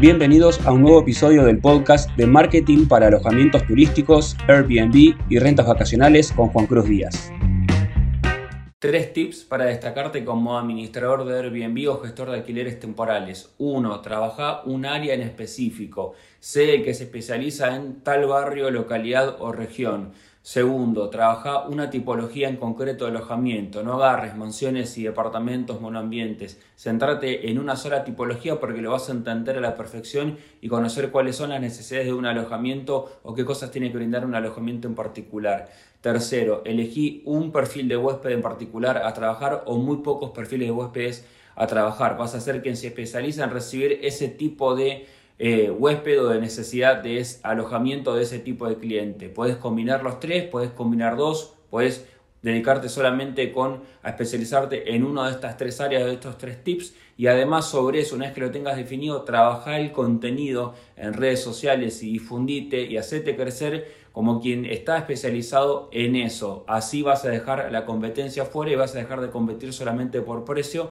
Bienvenidos a un nuevo episodio del podcast de marketing para alojamientos turísticos, Airbnb y rentas vacacionales con Juan Cruz Díaz. Tres tips para destacarte como administrador de Airbnb o gestor de alquileres temporales. Uno, Trabaja un área en específico. Sé que se especializa en tal barrio, localidad o región. Segundo, trabaja una tipología en concreto de alojamiento. No agarres mansiones y departamentos monoambientes. Centrate en una sola tipología porque lo vas a entender a la perfección y conocer cuáles son las necesidades de un alojamiento o qué cosas tiene que brindar un alojamiento en particular. Tercero, elegí un perfil de huésped en particular a trabajar o muy pocos perfiles de huéspedes a trabajar. Vas a ser quien se especializa en recibir ese tipo de eh, huésped o de necesidad de alojamiento de ese tipo de cliente. Puedes combinar los tres, puedes combinar dos, puedes dedicarte solamente con a especializarte en una de estas tres áreas, de estos tres tips y además sobre eso, una vez que lo tengas definido, trabajar el contenido en redes sociales y difundite y hacete crecer como quien está especializado en eso. Así vas a dejar la competencia fuera y vas a dejar de competir solamente por precio